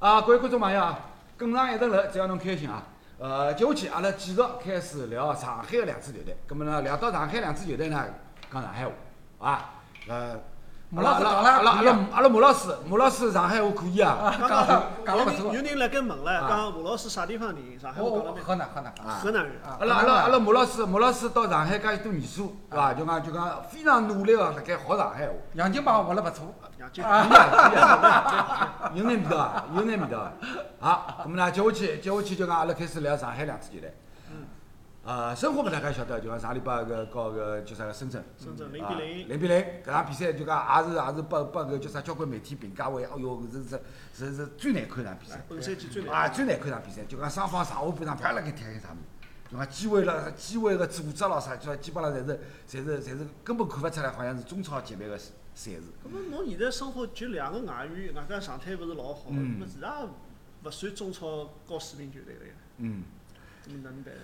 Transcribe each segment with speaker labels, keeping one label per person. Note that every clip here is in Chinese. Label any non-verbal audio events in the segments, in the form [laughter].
Speaker 1: 啊，各位观众朋友啊，跟上一层楼，只要侬开心啊。呃，接下去阿拉继续开始聊上海个两支球队。葛么呢，聊到上海两支球队呢，讲上海话，好伐？呃，
Speaker 2: 马老师讲了
Speaker 1: 阿拉阿拉阿
Speaker 2: 不一样
Speaker 1: 拉阿拉马老师，马老师上海话可以啊。
Speaker 2: 讲了讲了不错
Speaker 3: 有人有人来跟问了，
Speaker 1: 啊
Speaker 3: 讲马老师啥地方人？上海话讲了没？
Speaker 2: 我河南河南
Speaker 1: 啊
Speaker 3: 河南人。
Speaker 2: 啊
Speaker 1: 阿拉阿拉阿拉马老师，马老师到上海介许多年数，对伐？就讲就讲非常努力个辣盖学上海话。
Speaker 2: 杨金帮学了勿错，
Speaker 3: 呀，就
Speaker 1: 可以啊，可以 [laughs] 啊，有眼味道啊，有眼味道啊。好，咁么呢，接下去接下去就讲阿拉开始聊上海两支球队。
Speaker 3: 嗯。
Speaker 1: 呃，申花嘛，大家晓得，就讲上礼拜个告个叫啥个深圳。
Speaker 3: 深圳零
Speaker 1: 啊
Speaker 3: 比零。
Speaker 1: 零比零，搿场比赛就讲也是也是拨拨搿叫啥交关媒体评价为，哦哟，是是是是最难看一场比赛。
Speaker 3: 本赛季最
Speaker 1: 啊，
Speaker 3: 难。
Speaker 1: 最难看一场比赛，就讲双方上下半场啪辣盖踢一场，就讲机会了，机会个组织咯啥，就基本上侪是侪是侪是根本看勿出来，好像是中超级别个赛赛事。
Speaker 3: 咁么侬现在生活就两个外援，外加状态勿是老好，
Speaker 1: 嗯
Speaker 3: 咁么自家勿算中超高水平球队了呀，
Speaker 1: 嗯。
Speaker 3: 咁么哪能办呢？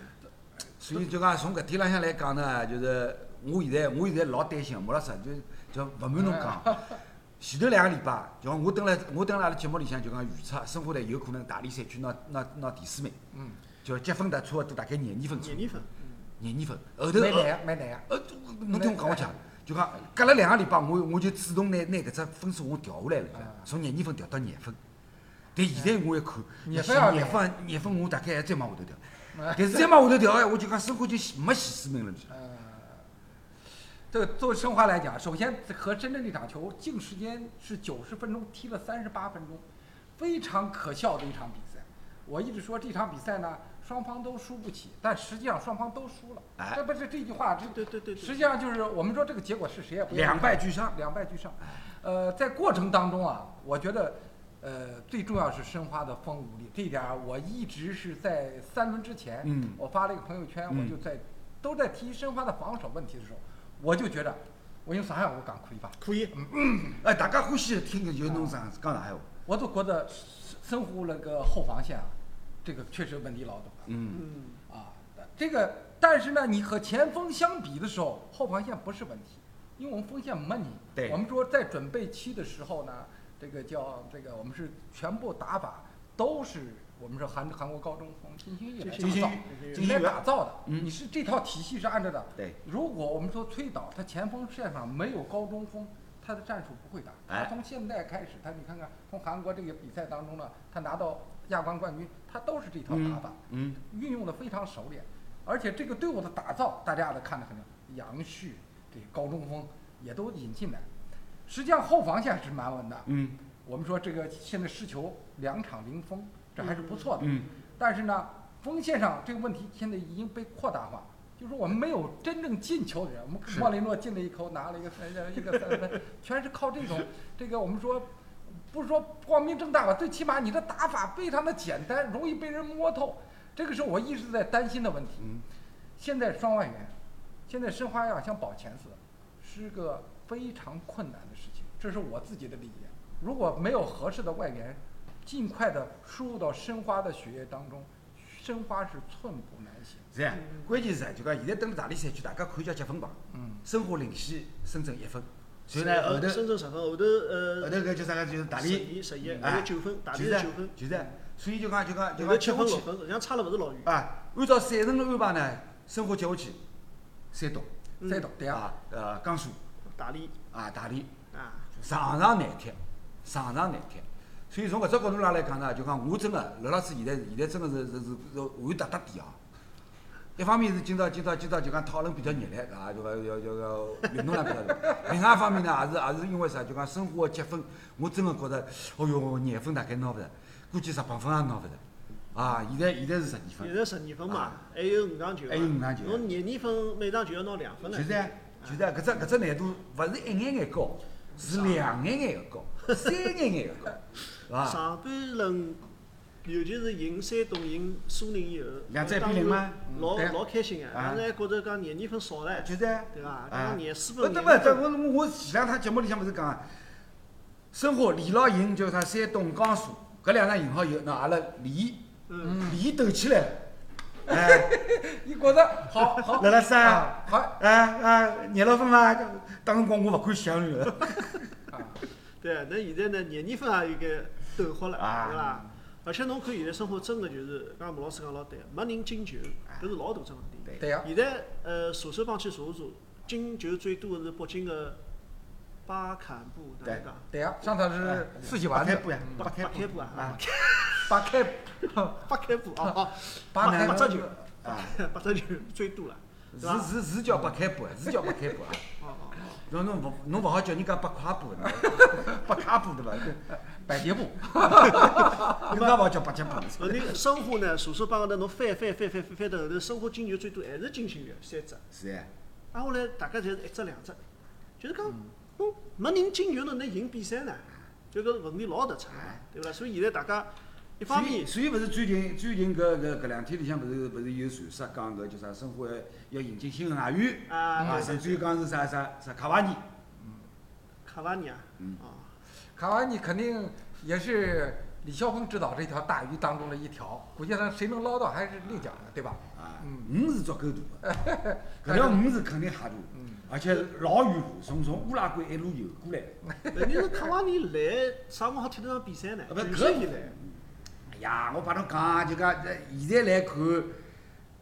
Speaker 1: 所以就讲从搿点浪向来讲呢，就是我现在我现在老担心，莫老师就就勿瞒侬讲，[laughs] 前头两个礼拜，就讲我蹲辣我蹲辣阿拉节目里向就讲预测申花队有可能大连赛区拿拿拿第四名，
Speaker 2: 嗯，
Speaker 1: 就积分的差勿多大概廿二分左右，
Speaker 3: 廿二分，
Speaker 1: 廿二分，后头
Speaker 2: 蛮难
Speaker 1: 呃
Speaker 2: 个蛮难个。
Speaker 1: 呃，侬听我讲我讲，就讲隔了两个礼拜，我我就主动拿拿搿只分数我调下来了
Speaker 2: 啊，
Speaker 1: 从廿二分调到廿分。但现在我一看，
Speaker 2: 廿分要
Speaker 1: 廿分廿分我大概还再往下头调。[laughs]
Speaker 2: 啊
Speaker 1: 但是再往下头调哎，我就讲申花就没前四名了。
Speaker 2: 呃，这个作为申花来讲，首先和深圳那场球净时间是九十分钟，踢了三十八分钟，非常可笑的一场比赛。我一直说这场比赛呢，双方都输不起，但实际上双方都输了。
Speaker 1: 哎
Speaker 2: 这不是这句话，这
Speaker 3: 对对对对。
Speaker 2: 实际上就是我们说这个结果是谁也不
Speaker 1: 两败俱伤
Speaker 2: 两败俱伤。呃，在过程当中啊，我觉得，呃，最重要是申花的风无力，这一点儿我一直是在三轮之前，
Speaker 1: 嗯
Speaker 2: 我发了一个朋友圈，
Speaker 1: 嗯
Speaker 2: 我就在都在提申花的防守问题的时候，我就觉得，我用上海话讲可以吧？
Speaker 3: 可以，
Speaker 1: 哎，大家欢喜听个就侬上讲上海话。
Speaker 2: 我都觉得申花那个后防线啊，这个确实问题老大。
Speaker 1: 嗯，
Speaker 3: 嗯，
Speaker 2: 啊，这个但是呢，你和前锋相比的时候，后防线不是问题，因为我们锋线没你。
Speaker 1: 对
Speaker 2: 我们说在准备期的时候呢，这个叫这个我们是全部打法都是我们是韩韩国高中锋金星玉来
Speaker 1: 金星
Speaker 2: 打造，来打造的。
Speaker 1: 嗯
Speaker 2: 你是这套体系是按照的。
Speaker 1: 对。
Speaker 2: 如果我们说崔导他前锋线上没有高中锋，他的战术不会打。
Speaker 1: 哎
Speaker 2: 他从现在开始，他你看看从韩国这个比赛当中呢，他拿到亚冠冠军，他都是这套打法。
Speaker 1: 嗯，
Speaker 2: 运用的非常熟练，而且这个队伍的打造，大家都看得很清。杨旭这个高中锋也都引进来，实际上后防线还是蛮稳的。
Speaker 1: 嗯
Speaker 2: 我们说这个现在失球两场零封，这还是不错的。
Speaker 1: 嗯
Speaker 2: 但是呢，锋线上这个问题现在已经被扩大化，就是说我们没有真正进球的人。我们
Speaker 1: 是
Speaker 2: 莫雷诺进了一口，拿了一个三 [laughs] 呃一个三分，全是靠这种 [laughs] 这个我们说。不是说光明正大吧，最起码你的打法非常的简单，容易被人摸透，这个是我一直在担心的问题。
Speaker 1: 嗯，
Speaker 2: 现在双外援，现在申花要想保前四，是个非常困难的事情，这是我自己的理解。如果没有合适的外援，尽快的输入到申花的血液当中，申花是寸步难行。
Speaker 1: 是啊。关键是啊，就讲现在蹲辣大连赛区，大家看叫积分榜，
Speaker 2: 嗯，
Speaker 1: 申花领先深圳一分，所以呢后头
Speaker 3: 深圳十分，后头呃
Speaker 1: 后
Speaker 3: 呃，
Speaker 1: 头搿叫啥个就是大
Speaker 3: 十
Speaker 1: 连，
Speaker 3: 一十一，
Speaker 1: 哎
Speaker 3: 还有九分，大连是九分，
Speaker 1: 就是啊，所以就讲就讲就
Speaker 3: 后头
Speaker 1: 讲接下去
Speaker 3: 七分六分，实际上差了勿是老远。
Speaker 1: 啊，按照赛程的安排呢，申花接下去，山东
Speaker 3: 嗯。
Speaker 2: 再懂对啊，
Speaker 1: 啊呃江苏
Speaker 3: 大理
Speaker 1: 啊大理。
Speaker 3: 啊，
Speaker 1: 常常难踢，常常难踢。所以从搿只角度上来讲呢，就讲我真个刘老师现在现在真个是是是是汗搭搭底啊。一方面是今朝今朝今朝就讲讨论比较热烈啊，就讲要要要运动量比较大。另外一方面呢，也是也是因为啥？就讲生活个积分，我真个觉着，哦哟，廿分大概拿勿着，估计十八分也拿勿着。啊，现在现在是十二分
Speaker 3: 现。在十二分嘛
Speaker 1: 啊，
Speaker 3: 还有五场球，
Speaker 1: 还有五场球
Speaker 3: 侬廿二分每场球要拿两分了。
Speaker 1: 就是啊，就是啊，搿只搿只难度勿是一眼眼高，是两眼眼个高，[laughs] 三眼眼个高，是伐？
Speaker 3: 上半轮，尤其是赢山东、赢苏宁以后，
Speaker 1: 两只一比零吗
Speaker 3: 老老开心个，
Speaker 1: 啊
Speaker 3: 当时还觉着讲廿二分少了，
Speaker 1: 就是啊。
Speaker 3: 对伐？
Speaker 1: 啊
Speaker 3: 刚刚廿四
Speaker 1: 不
Speaker 3: 分，
Speaker 1: 对不对，我我我前两趟节目里向勿是讲啊，申花连牢赢叫啥山东、江苏搿两场赢好以后，那阿拉连
Speaker 3: 嗯，
Speaker 1: 连斗起来了，哎，[laughs]
Speaker 2: 你觉着好好。
Speaker 1: 辣辣山
Speaker 2: 啊好。
Speaker 1: 哎哎，廿六分嘛，当辰光我勿敢想了。
Speaker 2: 啊，[laughs]
Speaker 3: 对，那现在呢，廿二分也有个斗火了，
Speaker 1: 啊。
Speaker 3: 对伐？而且侬看现在生活真的就是，刚刚马老师讲老对，没人进球，搿是老大只问题。
Speaker 1: 对
Speaker 2: 对呀、
Speaker 3: 现在呃，查手帮去查查，进球最多的是北京的巴坎布，哪能讲？
Speaker 2: 对呀、上场是四喜丸子，
Speaker 1: 八开布呀，
Speaker 3: 啊，
Speaker 2: 八开，
Speaker 3: 八开步哦哦，
Speaker 2: 八开
Speaker 3: 八只球，
Speaker 1: 啊，
Speaker 3: 八只球最多了，
Speaker 1: 是是是叫八开步，是叫八开步啊。
Speaker 3: 哦哦哦，[laughs]
Speaker 1: 侬侬勿侬勿好叫人家八块步，八卡步对伐？
Speaker 2: 百节步，
Speaker 1: 勿好叫八节步。
Speaker 3: 问题申花呢，数数帮高头侬翻翻翻翻翻翻到后头，申花进球最多还是金星月三只。
Speaker 1: 是哎，
Speaker 3: 挨下来大概侪是一只两只，就是讲侬没人进球侬能赢比赛呢？就搿问题老突出，对勿啦？所以现在大家一方
Speaker 1: 所以
Speaker 3: 面
Speaker 1: 所以勿是最近最近搿搿搿两天里向勿是勿是有传说讲搿叫啥申花要引进新个外援
Speaker 3: 啊
Speaker 1: 甚至于讲是啥啥啥卡瓦尼，
Speaker 3: 卡瓦尼啊，
Speaker 1: 嗯。
Speaker 3: 啊，
Speaker 2: 卡瓦尼肯定也是李霄鹏指导这条大鱼当中的一条，估计他谁能捞到还是另讲的，对吧？
Speaker 1: 啊，
Speaker 2: 嗯。
Speaker 1: 鱼是足够大的，[laughs] 搿条鱼是肯定吓大的，
Speaker 2: 嗯。
Speaker 1: 而且老远路，从从乌拉圭一路游过来的。[laughs]
Speaker 3: 问题是卡瓦尼来啥辰光好踢得上比赛呢？
Speaker 1: 啊不
Speaker 3: 全
Speaker 1: 搿
Speaker 3: 身以来，
Speaker 1: 哎呀，我帮侬讲，就讲呃现在来看，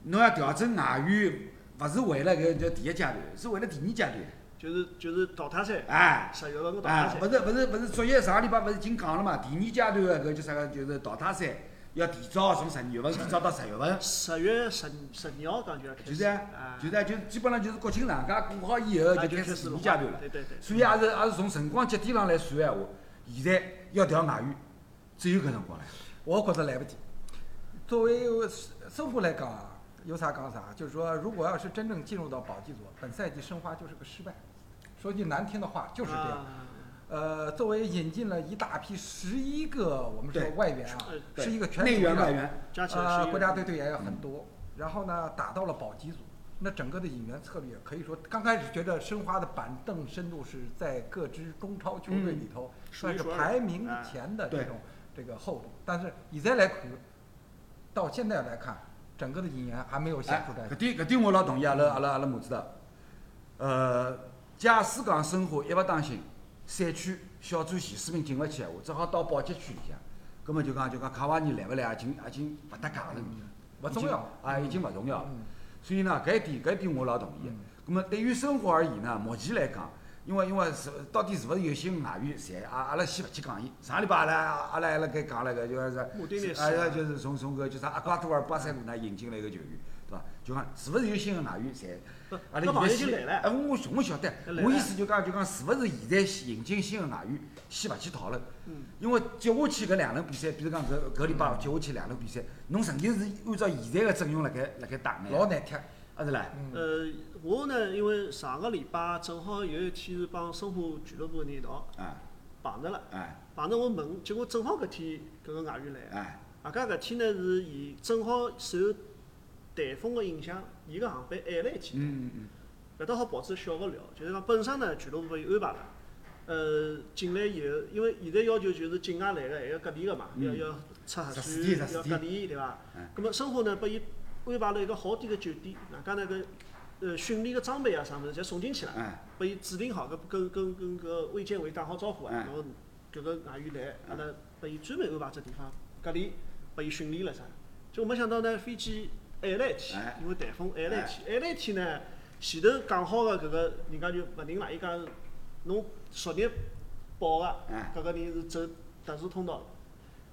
Speaker 1: 侬要调整外援，勿是为了搿叫第一阶段，是为了第二阶段。
Speaker 3: 就是就是淘汰赛，
Speaker 1: 哎，
Speaker 3: 十月份个淘汰
Speaker 1: 哎，
Speaker 3: 赛
Speaker 1: 勿，是勿是勿是，昨夜上个礼拜勿是已经讲了嘛？第二阶段个搿叫啥个，就是淘汰赛要提早从十二月份提早到十月份。
Speaker 3: 十月十十二号讲就要开始，
Speaker 1: 就是啊
Speaker 3: 啊，
Speaker 1: 就是啊，就基本上就是国庆长假过好以后
Speaker 3: 啊
Speaker 1: 就开始第二阶段了。
Speaker 3: 对对对，
Speaker 1: 所以也是也是从辰光节点上来算闲话，现在要调外援，只有搿辰光了。
Speaker 2: 我觉着来不及。作为申花来讲啊，有啥讲啥，就是说，如果要是真正进入到保级组，本赛季申花就是个失败。说句难听的话，就是这样。
Speaker 3: 啊
Speaker 2: 呃，作为引进了一大批十一个我们说外援啊，
Speaker 3: 对
Speaker 2: 是一个全
Speaker 1: 外援，
Speaker 2: 呃，国家队队员也很多，然后呢，打到了保级组，那整个的引援策略可以说，刚开始觉得申花的板凳深度是在各支中超球队里头、算是排名
Speaker 3: 哎
Speaker 2: 前的这种这个厚度，但是现在来看，到现在来看，整个的引援还没有显
Speaker 1: 哎
Speaker 2: 出来，
Speaker 1: 搿点搿点我老同意阿拉阿拉阿拉马指导。呃，假使讲生活一勿当心，赛区小组前四名进勿去闲话，只好到保级区里向，葛末就讲就讲卡瓦尼来勿来，已经已经勿搭界了，
Speaker 2: 勿重要。
Speaker 1: 啊，已经勿重要了。
Speaker 2: 嗯
Speaker 1: 所以呢，搿一点搿一点我老同意的
Speaker 2: 嗯。
Speaker 1: 咁么对于生活而言呢，目前来讲，因为因为是到底是勿是有新外援，侪阿阿拉先勿去讲伊。上礼拜阿拉阿拉还辣盖讲了个，就是啊，就是从从搿叫啥阿瓜多尔巴塞罗那引进来一个球员，对伐？就讲是勿是有新个外援，侪阿拉现在先哎，我我我晓得我意思就讲就讲是勿是现在引进新个外援，先勿去讨论。
Speaker 3: 嗯
Speaker 1: 因为接下去搿两轮比赛，比如讲搿搿礼拜接下去两轮比赛，侬曾经是按照现在个阵容辣盖辣盖打呢，
Speaker 2: 老难踢。
Speaker 1: 阿是啦。
Speaker 3: 我呢，因为上个礼拜正好有一天是帮申花俱乐部的人一道
Speaker 1: 啊。
Speaker 3: 碰着了，
Speaker 1: 哎
Speaker 3: 碰着我问，结果正好搿天搿个外援来，
Speaker 1: 哎
Speaker 3: 外加搿天呢是伊正好受台风个影响，伊个航班晚了一天。
Speaker 1: 嗯嗯
Speaker 3: 搿搭好保持小个聊，就是讲本身呢俱乐部拨伊安排了，呃，进来以后，因为现在要求就是境外来个还要隔离个嘛，
Speaker 1: 嗯。
Speaker 3: 要要测核酸要隔离，对伐
Speaker 1: 嗯？
Speaker 3: 葛末申花呢，拨伊安排了一个好点个酒店，外加呢搿呃训练个装备啊啥物事侪送进去了
Speaker 1: 嗯，，哎
Speaker 3: 拨伊指定好，搿跟跟跟搿卫健委打好招呼啊，
Speaker 1: 嗯
Speaker 3: 然后搿个外援来，阿拉拨伊专门安排只地方隔离，拨伊训练了啥。结果没想到呢，飞机晚了一天
Speaker 1: 哎，
Speaker 3: 因为台风晚了一天，晚了一天呢，前头讲好个搿个人家就勿定了，伊讲侬昨日报个
Speaker 1: 哎
Speaker 3: 搿个人是走特殊通道，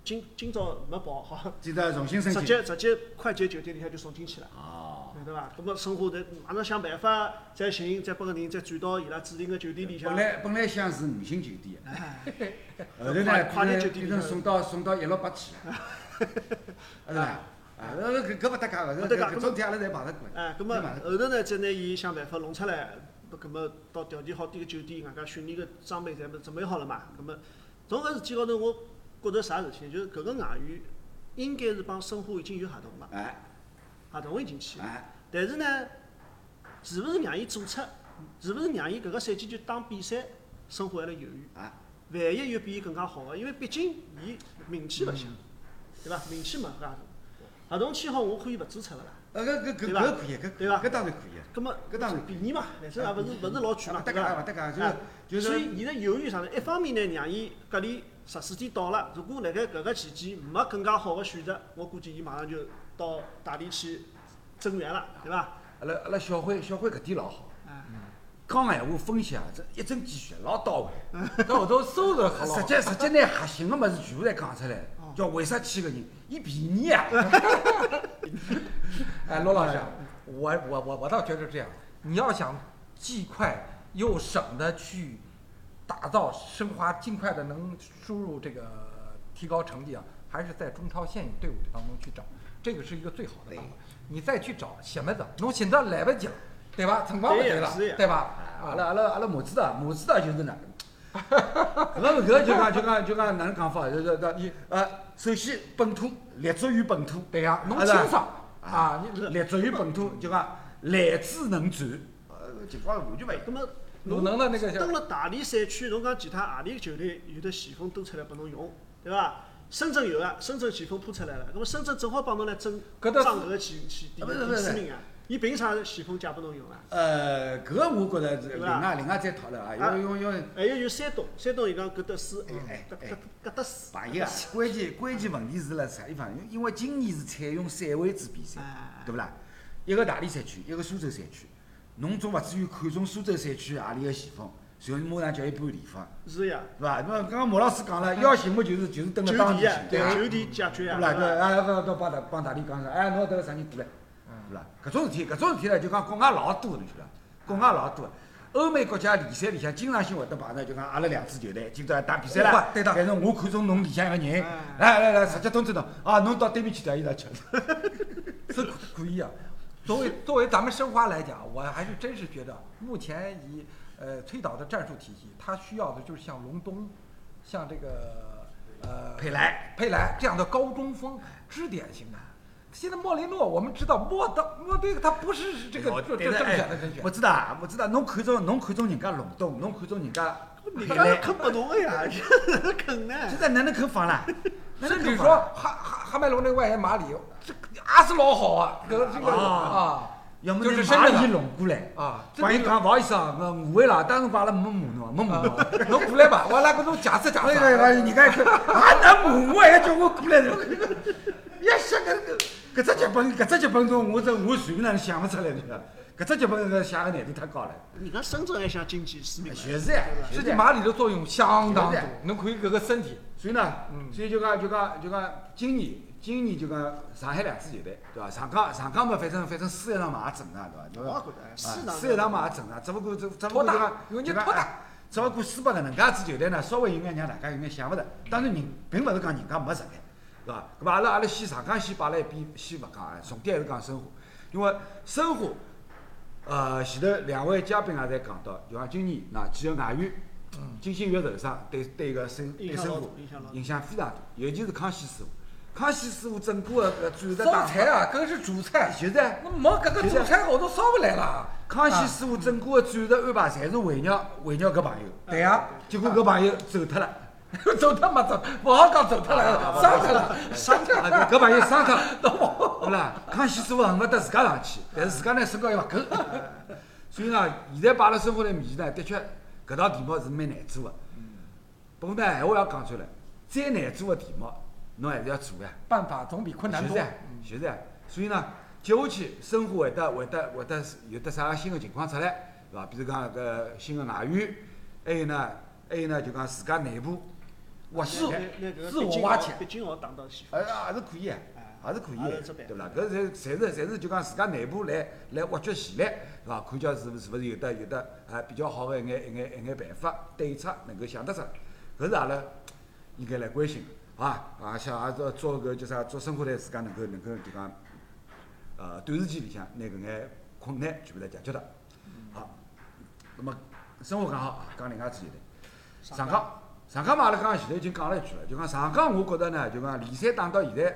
Speaker 3: 今今朝没报好，
Speaker 1: 记得重新申请直。
Speaker 3: 接直接快捷酒店里向就送进去了。
Speaker 1: 哦，
Speaker 3: 对伐？咁么申花再马上想办法再寻，再拨个人再转到伊拉指定个酒店里向
Speaker 1: 本。来本来想是五星酒店，
Speaker 3: 哎，[laughs]
Speaker 1: 后头呢
Speaker 3: 快快点
Speaker 1: 变
Speaker 3: 酒店
Speaker 1: 变成送到送到一六八去 [laughs] 是吧？啊，搿搿搿勿搭界个，搿搿搿种天阿拉侪碰着过。
Speaker 3: 哎，搿么后头呢，再拿伊想办法弄出来，不，咁么到条件好点个酒店，外加训练个装备侪么准备好了嘛？搿么从搿事体高头，我觉着啥事体？就是搿个外援应该是帮申花已经有合同了，
Speaker 1: 哎
Speaker 3: 合同已经签了。
Speaker 1: 哎，
Speaker 3: 但是呢，是勿是让伊注册？是勿是让伊搿个赛季就打比赛？申花还辣犹豫。
Speaker 1: 啊，
Speaker 3: 万一有比伊更加好个，因为毕竟伊名气勿响，对伐？名气没介大，合同签好我可以勿注册个啦。
Speaker 1: 呃搿搿搿搿可以，搿
Speaker 3: 对吧
Speaker 1: 搿当然可以。
Speaker 3: 葛末
Speaker 1: 搿当然
Speaker 3: 便宜嘛，反正也勿是勿是老贵嘛，对伐？
Speaker 1: 界勿搭界，
Speaker 3: 哎
Speaker 1: 就是就是
Speaker 3: 所以现在犹豫啥呢？一方面呢，让伊隔离十四天到了，如果辣盖搿个期间没更加好个选择，我估计伊马上就到大理去增援了，对伐？
Speaker 1: 阿拉阿拉小辉小辉搿点老好，
Speaker 3: 哎，
Speaker 1: 讲闲话分析啊，这一针见血，老到位。[laughs]
Speaker 2: 到后头收入好
Speaker 1: 实际实际拿核心个物事全部侪讲出来，叫为啥去个人，伊便宜啊！[laughs] [laughs]
Speaker 2: 哎，罗老师，我我我我倒觉得这样，你要想既快又省得去打造申花，尽快的能输入这个提高成绩啊，还是在中超现有队伍当中去找，这个是一个最好的办法。你再去找写么子，侬现在来不及了，对吧？辰光不对了，对吧？
Speaker 1: 阿拉阿拉阿拉马指导，马指导就是哪能？搿个搿个就讲就讲就讲哪能讲法？就是讲你呃，首先本土立足于本土，
Speaker 2: 对呀，侬清爽啊，你
Speaker 1: 立足于本土，就讲来之能转，呃，情况完全勿一样。
Speaker 2: 鲁能的那个叫
Speaker 3: 登了大连赛区，侬讲其他何里球队有的前锋都出来拨侬用，对伐？深圳有啊，深圳前锋铺出来了，那么深圳正好帮侬来争
Speaker 2: 搿
Speaker 3: 个前前第第四名啊！伊凭啥前锋借拨侬用啊？
Speaker 1: 呃，搿个我觉着是另外另外再讨论啊，因为因为因为
Speaker 3: 还有就山东，山东伊讲搿搭输，
Speaker 1: 哎
Speaker 3: 搿
Speaker 1: 哎
Speaker 3: 搿搿搭输，
Speaker 1: 朋友啊，关键关键问题是辣啥地方？因因为今年是采用赛会制比赛
Speaker 3: 哎，
Speaker 1: 对勿啦？一个大连赛区，一个苏州赛区，侬总勿至于看中苏州赛区何里个前锋，然后马上叫伊搬地方，
Speaker 3: 是呀，
Speaker 1: 是伐？那刚刚马老师讲了，[laughs] 要寻么就是就是蹲
Speaker 3: 就
Speaker 1: 辣当地去，，对伐？
Speaker 3: 就地解决呀，
Speaker 1: 对伐？
Speaker 3: 对
Speaker 1: 啊，搿搿帮大帮大理讲说，哎，侬迭个啥人过来，对伐？搿种事体，搿种事体呢，就讲国外老多，侬晓得伐？国外老多。欧美国家联赛里向经常性会得碰着，就讲阿拉两支球队今朝要打比赛了，
Speaker 2: 对的
Speaker 1: 但是我看中侬里向一个人，
Speaker 3: 哎
Speaker 1: 来来来，直接通知侬，啊，侬到对面去调伊拉去。[laughs] [laughs]
Speaker 2: 是可可以啊。作为作为咱们申花来讲，我还是真是觉得，目前以呃崔导的战术体系，他需要的就是像隆东，像这个呃
Speaker 1: 佩莱，
Speaker 2: 佩莱这样的高中锋支点型的。现在莫雷诺，我们知道莫德莫队他不是这个这这正选的人选
Speaker 1: 我，知道，我知道，侬看中侬看中人家隆东，侬看中人家
Speaker 3: 人家是坑拨侬个呀，[laughs] 坑呢？
Speaker 1: 现在哪能肯放啦？[laughs] 哪能
Speaker 2: 甚至说？哈哈哈麦隆那个外援马里，这个也是老好啊，这个这个啊
Speaker 1: 要么
Speaker 2: 就是
Speaker 1: 拿马伊
Speaker 2: 深圳的
Speaker 1: 弄过来。
Speaker 2: 啊，这个
Speaker 1: 帮伊讲，勿好意思啊，我误会了，当时把阿拉没骂侬，没骂侬。
Speaker 2: 啊，侬过来吧，我来搿种假设假设。
Speaker 1: 哎呀，人家一看，啊，能骂我还叫我过来？[laughs] 呀，想搿个搿只剧本，搿只剧本中，我这我随便哪能想勿出来的。搿只剧本搿写个难度太高了。
Speaker 3: 人家深圳还想经济市民，
Speaker 1: 确实呀，
Speaker 2: 实际
Speaker 1: 确实呀。
Speaker 2: 马里的作用相当
Speaker 1: 是的
Speaker 2: 大，侬看搿个身体，
Speaker 1: 所以呢，
Speaker 2: 嗯
Speaker 1: 所以就讲就讲就讲，今年今年就讲上海两支球队，对伐？上港上港嘛，反正反正输一场嘛也正常，对伐？
Speaker 3: 我也觉得
Speaker 1: 啊
Speaker 3: 输一场
Speaker 1: 嘛也正常，只不过只只不过
Speaker 2: 拖大
Speaker 1: 就讲
Speaker 2: 有人
Speaker 1: 就讲
Speaker 2: 拖大
Speaker 1: 哎只不过输拨搿能介一支球队呢，稍微有眼让大家有眼想勿着。当然人并勿是讲人家没实力，对伐？搿么阿拉阿拉先上港先摆辣一边，先勿讲啊，重点还是讲申花，因为申花，呃，前头两位嘉宾也侪讲到，就讲今年那几个外援，金星月受伤，对对个申对
Speaker 3: 影响
Speaker 1: 申花
Speaker 3: 老大影响
Speaker 1: 非常大，尤其是康熙师傅，康熙师傅整个个搿战术
Speaker 2: 烧
Speaker 1: 打
Speaker 2: 菜啊，搿是主菜，
Speaker 1: 就是
Speaker 2: 没搿个主菜后头烧不来了。
Speaker 1: 康熙师傅整个个战术安排，侪是围绕围绕搿朋友。
Speaker 2: 对呀，
Speaker 1: 结果搿朋友走脱了，[laughs]
Speaker 2: 走脱没走，勿好讲走脱了，伤脱了，伤脱
Speaker 1: 了搿朋友伤脱了，对勿啦？康熙师傅恨勿得自家上去，但是自家呢身高又勿够，所以呢，现在摆辣申花来面前呢，的确搿道题目是蛮难做个。不过呢，闲话要讲出来，再难做个题目，侬还是要做呀。
Speaker 2: 办法总比困难多
Speaker 1: 就是。呀，就是呀。所以呢，接下去申花会得会得会得有得啥新个情况出来，对伐？比如讲搿新个外援，还有呢，还有呢，就讲自家内部挖
Speaker 2: 自
Speaker 1: 掘，
Speaker 3: 那那个
Speaker 2: 自我挖潜
Speaker 3: 毕竟要打到前
Speaker 1: 哎，也是可以的，也是可以的
Speaker 3: 也是只，办
Speaker 1: 对勿啦？搿侪侪是侪是就讲自家内部来来挖掘潜力，对伐？看叫是勿是勿是有得有得啊比较好个一眼一眼一眼办法对策能够想得出，搿是阿拉应该来关心好伐啊，且也做做搿叫啥做生活队自家能够能够就讲。呃，短时间里向拿搿眼困难全部来解决脱。好，那么生活讲好啊，讲另外一支球队，上港。上港嘛，阿拉刚刚前头已经讲了一句了，就讲上港，我觉着呢，就讲联赛打到现在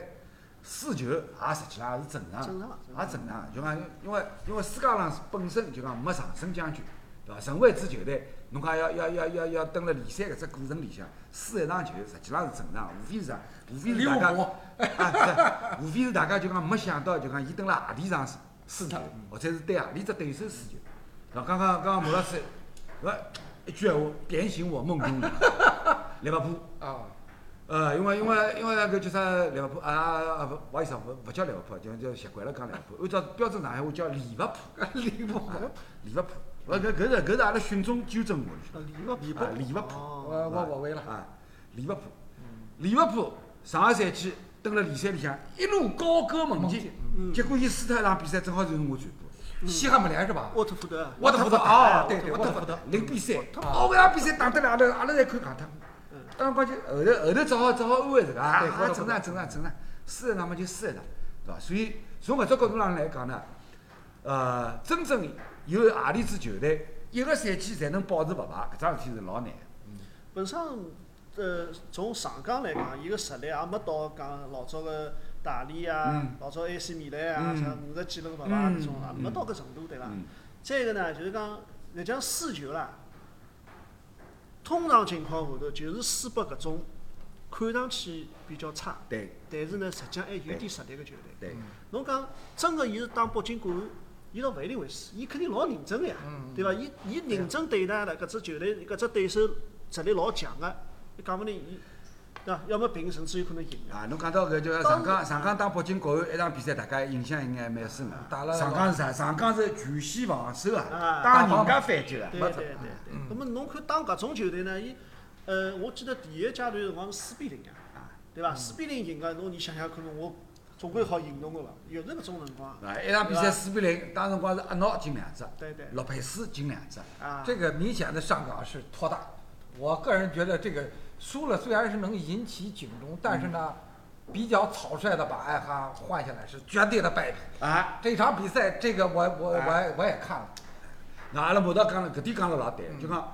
Speaker 1: 输球也实际上也是正常也正常的。就讲因为因为世界上本身就讲没上升将军，对伐？任何一支球队，侬讲要要要要要蹲辣联赛搿只过程里向输一场球，实际上是正常的，无非是啥？无非是大家 [laughs] 啊，是，无非是大家就讲没想到，就讲伊蹲辣何里场输球，或者是对何里只对手输球。啊，刚刚刚刚马老师，搿一句闲话点醒我梦中人。[laughs] 利物浦。
Speaker 2: 啊，
Speaker 1: 呃，因为因为因为搿叫啥利物浦啊啊啊不，不好意思啊，勿勿叫利物浦，就就习惯了讲利物浦。按照标准上海话叫利物浦，[laughs]
Speaker 2: 利物浦，
Speaker 1: 利物浦。勿搿搿是搿是阿拉训中纠正我
Speaker 3: 啊，
Speaker 1: 的。
Speaker 3: 利物浦，
Speaker 1: 啊利物浦。
Speaker 3: 哦
Speaker 2: 我我我为了，
Speaker 1: 啊，利物浦，利物浦上个赛季蹲辣联赛里向一路高歌猛进，
Speaker 3: 嗯。
Speaker 1: 结果伊输脱一场比赛，正好就是我转播。
Speaker 2: 西汉姆联是吧？
Speaker 3: 沃特福德，
Speaker 2: 沃特福德
Speaker 1: 啊，
Speaker 2: 对对
Speaker 1: 沃特福德
Speaker 2: 沃特福德
Speaker 1: 零比三，
Speaker 2: 啊
Speaker 1: 哦，搿场比赛打得来，阿拉阿拉侪看戆脱
Speaker 3: 嗯。
Speaker 1: 当光就后头后头只好只好安慰自家，啊正常正常正常，输一场嘛就输一场，对伐？所以从搿只角度上来讲呢，呃，真正有何里支球队一个赛季才能保持勿败，搿桩事体是老难的。
Speaker 3: 本身呃，从上港来讲，伊个实力也没到讲老早个大连啊
Speaker 1: 嗯，
Speaker 3: 老早 AC 米兰啊，
Speaker 1: 嗯
Speaker 3: 像五十几轮勿败
Speaker 1: 嗯
Speaker 3: 搿种啊，
Speaker 1: 嗯
Speaker 3: 没到搿程度，对伐？
Speaker 1: 嗯
Speaker 3: 再一个呢，就是讲，你讲输球啦，通常情况下头就是输拨搿种看上去比较差，
Speaker 1: 对
Speaker 3: 但是呢，实际上还有点实力个球队。
Speaker 1: 对，
Speaker 3: 侬讲真个，伊是打北京国安，伊倒勿一定会输，伊肯定老认真个呀，
Speaker 2: 嗯
Speaker 3: 对伐？伊伊认真对待了搿只球队，搿只对手实力老强个，你讲勿定伊，对伐？要么平，甚至有可能赢。
Speaker 1: 啊，侬讲到搿叫上港，上港打北京国安一场比赛，大家印象应该蛮深个。
Speaker 2: 打了
Speaker 1: 上港是啥？上港是全线防守啊，
Speaker 3: 啊
Speaker 1: 打人家反击啊。
Speaker 3: 对对对对。
Speaker 2: 嗯
Speaker 3: 那么侬看打搿种球队呢，伊，呃，我记得第一阶段辰光是四比零啊，对伐？四比零赢个，侬你想想看，我总归好赢侬个伐？有是搿种辰光啊。
Speaker 1: 啊，一场比赛四比零，当辰光是阿诺进两只，
Speaker 3: 对对。
Speaker 1: 洛佩斯进两只。
Speaker 3: 啊。
Speaker 2: 这个明显的上港是拖大。我个人觉得这个输了虽然是能引起警钟，但是呢，比较草率的把艾哈换下来是绝对的败笔。
Speaker 1: 啊，
Speaker 2: 这场比赛，这个我我我我也看了，
Speaker 1: 那阿拉毛导讲了，搿点讲了老对，就讲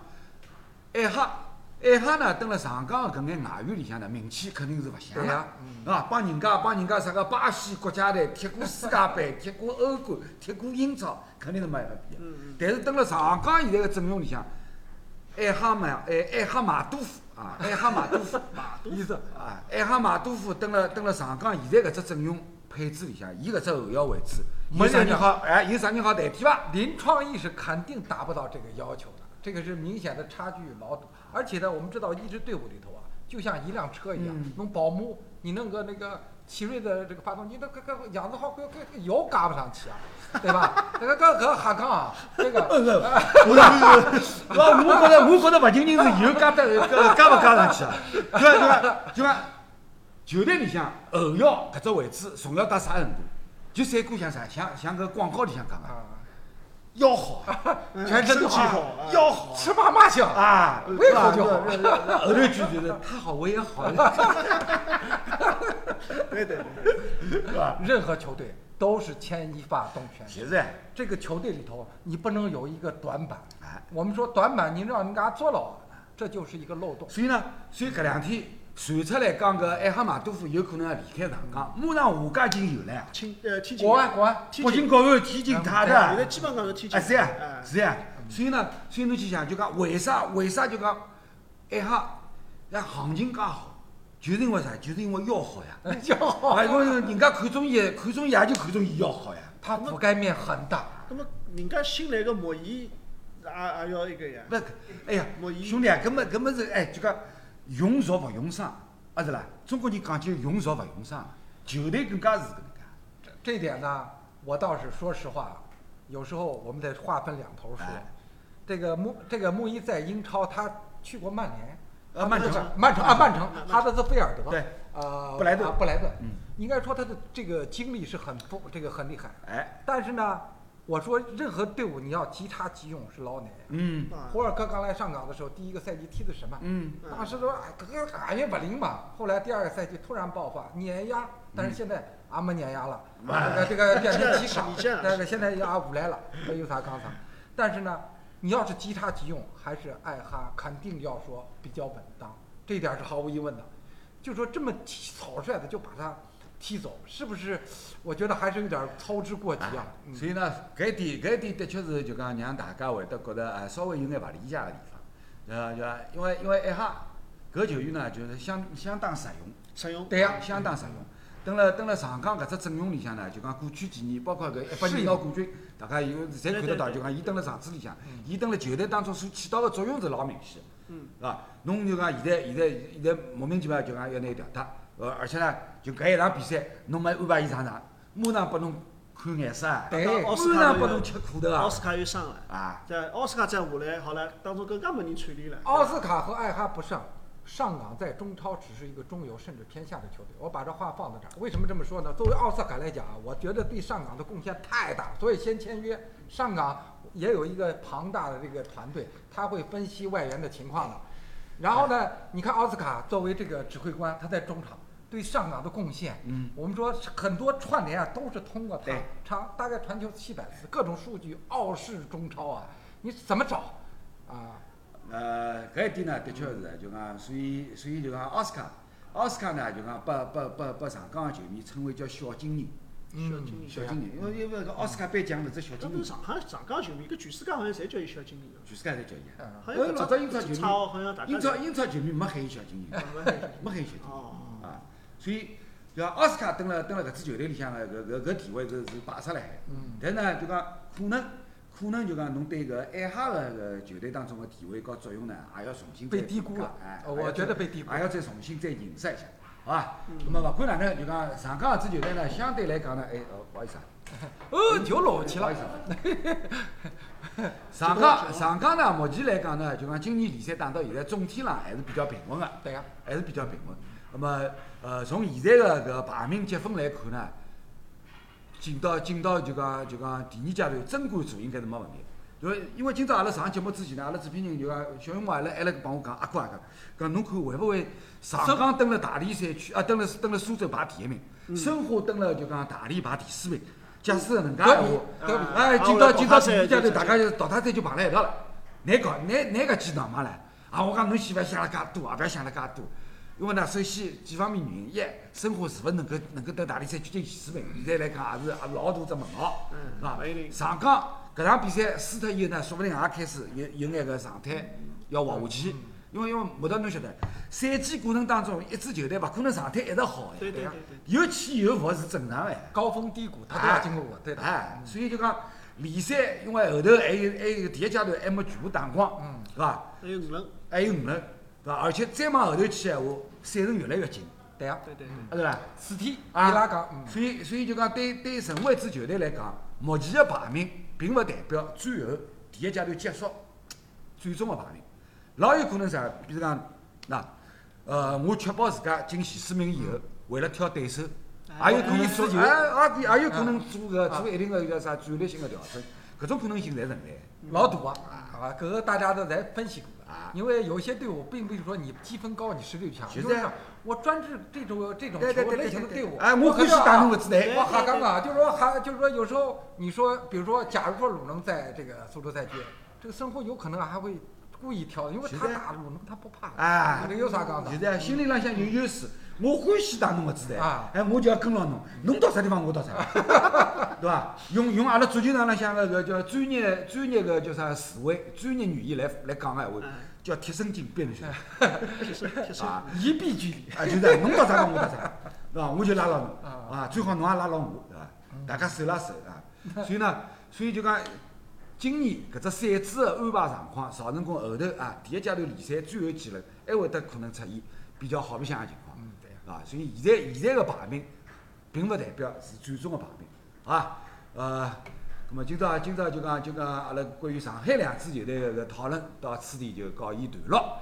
Speaker 1: 艾哈，艾哈呢，蹲辣上港搿眼外援里向呢，名气肯定是勿响个，啊，帮人家帮人家啥个巴西国家队踢过世界杯，[laughs] 踢过欧冠，踢过英超，肯定是没办法比个。但是蹲辣上港现在个阵容里向，艾哈马艾艾哈马多夫啊，艾哈马杜夫，马杜 [laughs] 夫啊，艾哈马杜夫登了登了上港现在搿只阵容配置里向，伊搿只后腰位置，没啥人好？哎，有啥人好代替伐？
Speaker 2: 临创意是肯定达不到这个要求的，这个是明显的差距老大。而且呢，我们知道一支队伍里头啊，就像一辆车一样
Speaker 1: 嗯，
Speaker 2: 弄保姆，你弄个那个奇瑞的这个发动机，那个个样子好，个个个油嘎不上去啊，[laughs] 对吧？这个个个瞎讲啊，这个
Speaker 1: 不是，不 [laughs] 是，我我觉得我觉得不仅仅是油加得搿加不加上去啊，就讲就讲就讲球队里向后腰搿只位置重要到啥程度？就赛过像啥，像像搿广告里向讲的，
Speaker 2: 啊，
Speaker 1: 腰好，全身都
Speaker 3: 好
Speaker 1: 腰好
Speaker 2: 吃嘛嘛香，
Speaker 1: 啊，
Speaker 2: 胃口 [laughs] 就好。
Speaker 1: 后头一句就是他好我也好，[laughs]
Speaker 3: 对对对。
Speaker 1: 是吧？
Speaker 2: 任何球队都是牵一发动全身。
Speaker 1: 其实，
Speaker 2: 这个球队里头，你不能有一个短板。
Speaker 1: 哎，
Speaker 2: 我们说短板，你让人家做了，这就是一个漏洞。
Speaker 1: 所以呢，所以这两天传出来讲搿艾哈马多夫有可能要离开上港，马上下家进有了。
Speaker 3: 青呃天津
Speaker 2: 国安，国安，
Speaker 3: 天津
Speaker 1: 北京国安、天津泰
Speaker 2: 对啊
Speaker 1: 的
Speaker 3: 现在，基本上是天津。
Speaker 1: 啊是呀
Speaker 3: 哎，
Speaker 1: 是呀。所以呢，所以侬去想，就讲为啥为啥就讲艾哈那行情介好，就是因为啥？就是因为腰好呀。
Speaker 2: 腰好
Speaker 1: 人家看中伊，看中伊也就看中伊腰好呀。
Speaker 2: 它覆盖面很大。
Speaker 3: 那么人家新来个莫言，也也要一个呀。
Speaker 1: 不，哎呀
Speaker 3: 莫，言
Speaker 1: 兄弟啊，搿么搿么是哎，就讲用熟勿用生，啊是啦。中国人讲究用熟勿用生，球队更加是搿能介。
Speaker 2: 这这点呢，我倒是说实话，有时候我们得划分两头说。
Speaker 1: 哎。
Speaker 2: 这个穆这个穆伊在英超，他去过曼联，
Speaker 1: 呃曼城。
Speaker 2: 曼城啊，曼城。哈德斯菲尔德，
Speaker 1: 对，
Speaker 2: 呃，
Speaker 1: 布莱顿。
Speaker 2: 啊布莱顿，
Speaker 1: 嗯。
Speaker 2: 应该说他的这个经历是很丰，这个很厉害。
Speaker 1: 哎，
Speaker 2: 但是呢，我说任何队伍你要即插即用是老难。
Speaker 1: 嗯
Speaker 3: 啊
Speaker 2: 胡尔克刚来上港的时候，第一个赛季踢的什么？
Speaker 1: 嗯，
Speaker 2: 当时说哎，这个俺也不灵嘛。后来第二个赛季突然爆发碾压，但是现在俺没碾压了，
Speaker 1: 哎
Speaker 2: 这个这个 [laughs] 变成七卡
Speaker 3: 你见了，
Speaker 2: 但是现在也俺五来了，这有啥刚才？但是呢，你要是即插即用，还是艾哈肯定要说比较稳当，这一点是毫无疑问的。就说这么草率的就把他踢走，是不是？我觉得还是有点操之过急啊。嗯
Speaker 1: 所以呢，搿一点搿一点的确是就讲让大家会得觉得呃稍微有眼勿理解个地方，呃就因为因为一哈搿球员呢就是相相当实用。
Speaker 3: 实用。
Speaker 2: 对呀
Speaker 1: 相当实用。蹲辣蹲辣上港搿只阵容里向呢，就讲过去几年，包括搿一八年拿冠军，大家有侪看得到，就讲伊蹲辣场子里向，伊蹲辣球队当中所起到个作用是老明显的。
Speaker 3: 嗯，
Speaker 1: 是伐？侬就讲现在现在现在莫名其妙就讲要拿伊调脱，呃，而且呢，就搿一场比赛，侬没安排伊上场，马上拨侬看颜色啊，
Speaker 2: 对
Speaker 1: 马上拨侬吃苦头啊，
Speaker 3: 奥斯卡又伤了，
Speaker 1: 啊，
Speaker 3: 在奥斯卡再下来，好了，当中更加没人处理了。
Speaker 2: 奥斯卡和艾哈不上，上港在中超只是一个中游甚至偏下的球队。我把这话放在这儿，为什么这么说呢？作为奥斯卡来讲啊，我觉得对上港的贡献太大，所以先签约。上港也有一个庞大的这个团队，他会分析外援的情况的。然后呢，你看奥斯卡作为这个指挥官，他在中场对上港的贡献，
Speaker 1: 嗯，
Speaker 2: 我们说很多串联啊都是通过他
Speaker 1: 对，
Speaker 2: 长大概传球七百次，各种数据，傲视中超啊，你怎么找啊？
Speaker 1: 呃，搿一点呢，的确是的，就讲，所以所以就讲奥斯卡，奥斯卡呢就讲把把把把上港个球迷称为叫小金人，
Speaker 2: 嗯
Speaker 3: 金人
Speaker 1: 小金人，因为因为搿奥斯卡颁奖是只小金人
Speaker 3: 这不是，上海上港球迷，搿全世界好像侪叫伊小金人的。
Speaker 1: 全世界侪叫伊。
Speaker 2: 嗯
Speaker 3: 好像
Speaker 1: 呃，老早英超球迷，英超英超球迷没喊伊小金人，没喊伊小金人。所以就讲奥斯卡登了登了搿支球队里向个搿搿搿地位是是摆出来海。
Speaker 2: 嗯
Speaker 1: 但呢，就讲可能可能就讲侬对搿艾哈个搿球队当中个地位和作用呢，也要重新
Speaker 2: 被低估了
Speaker 1: 哎，
Speaker 2: 呃我觉得被低估
Speaker 1: 也要再重新再认识一下，好伐？
Speaker 3: 嗯
Speaker 1: 那么勿管哪能，就讲上港搿支球队呢，相对来讲呢，哎，哦，不好意思啊。[laughs]
Speaker 2: 哦，就漏气了
Speaker 1: 不好意。思啊。上港上港呢，目前来讲呢，就讲今年联赛打到现在，总体上还是比较平稳个。
Speaker 2: 对呀、
Speaker 1: 还是比较平稳。那么，呃，从现在个搿个排名积分来看呢，进到进到就讲就讲第二阶段争冠组应该是没问题。因为因为今朝阿拉上节目之前呢，阿拉制片人就讲小熊猫阿拉还辣帮我讲，阿哥阿哥，讲侬看会勿会上港登了大连赛区啊，登了登了苏州排第一名，申花登了就讲大连排第四名。假使搿能介闲话，哎，
Speaker 3: 啊
Speaker 1: 进到进到
Speaker 3: 淘汰赛
Speaker 1: 第二阶段，大家就淘汰赛就碰辣一道了。难搞，难难搿记闹嘛唻。啊，我讲侬先勿要想了介多，也勿要想了介多。因为呢，首先几方面原因，一，申花是勿是能够能够到大连赛区进前四名？现在来讲也是也是老大只问号，
Speaker 3: 嗯
Speaker 1: 是伐
Speaker 3: 勿一？定
Speaker 1: 上港搿场比赛输脱以后呢，说不定也开始有有眼个状态要滑下去。因为因为木头侬晓得，赛季过程当中，一支球队勿可能状态一直好的，
Speaker 3: 对对对对，
Speaker 1: 有起有伏是正常哎。
Speaker 2: 高峰低谷他都要经过过，对的。
Speaker 1: 哎，所以就讲联赛，因为后头还有还有第一阶段还没全部打光，
Speaker 2: 嗯
Speaker 1: 是伐？
Speaker 3: 还有五轮，
Speaker 1: 还有五轮，对伐？而且再往后头去闲话，赛程越来越紧，
Speaker 2: 对呀、
Speaker 3: 对对对，
Speaker 1: 啊对伐？
Speaker 2: 四天伊
Speaker 1: 啊
Speaker 2: 拉讲，嗯，
Speaker 1: 所以所以就讲对对任何一支球队来讲，目前的排名并勿代表最后第一阶段结束最终的排名，老有可能啥？比如讲，那呃，我确保自家进前四名以后，为了挑对手，也有可能做，也，也也有可能做个做一定的叫啥战略性的调整，搿种可能性侪存在。
Speaker 2: 老大啊，啊，搿个大家都在分析
Speaker 1: 啊
Speaker 2: 因为有一些队伍并不是说你积分高你实力强，就是我专治这种这种球
Speaker 1: 对对对对
Speaker 2: 类型的队伍，
Speaker 1: 哎，我欢喜打侬个子弹，
Speaker 2: 我好刚刚就是说还就是说有时候你说，比如说，假如说鲁能在这个苏州赛区，这个申花有可能还会故意挑，因为他打鲁能他不怕，
Speaker 1: 啊
Speaker 2: 这个有啥讲的
Speaker 1: 现？在心理浪向有优势，我欢喜打侬个子弹
Speaker 2: 啊，
Speaker 1: 哎，我就要跟牢侬，侬到啥地方我到啥，[laughs] 对伐？用用阿拉足球场浪向个搿叫专业专业个叫啥词汇、专业语言来来讲个闲话，
Speaker 3: 哎，
Speaker 1: 叫贴身警备，侬晓得伐？[laughs]
Speaker 3: 贴身贴身，
Speaker 1: 啊
Speaker 2: 一臂距离，
Speaker 1: 啊，就是侬到啥地方我到啥，[laughs] 对伐？我就拉牢侬，
Speaker 2: 啊
Speaker 1: 啊，最好侬也拉牢我，对伐？大家手拉手啊，[laughs] 所以呢，所以就讲。今年搿只赛制个安排状况，造成功后头啊，第一阶段联赛最后几轮还会得可能出现比较好白相个情况。
Speaker 2: 嗯，对。
Speaker 1: 啊，所以现在现在个排名，并勿代表是最终个排名，啊，呃，那么今朝今朝就讲就讲阿拉关于上海两支球队个讨论到此地就告一段落。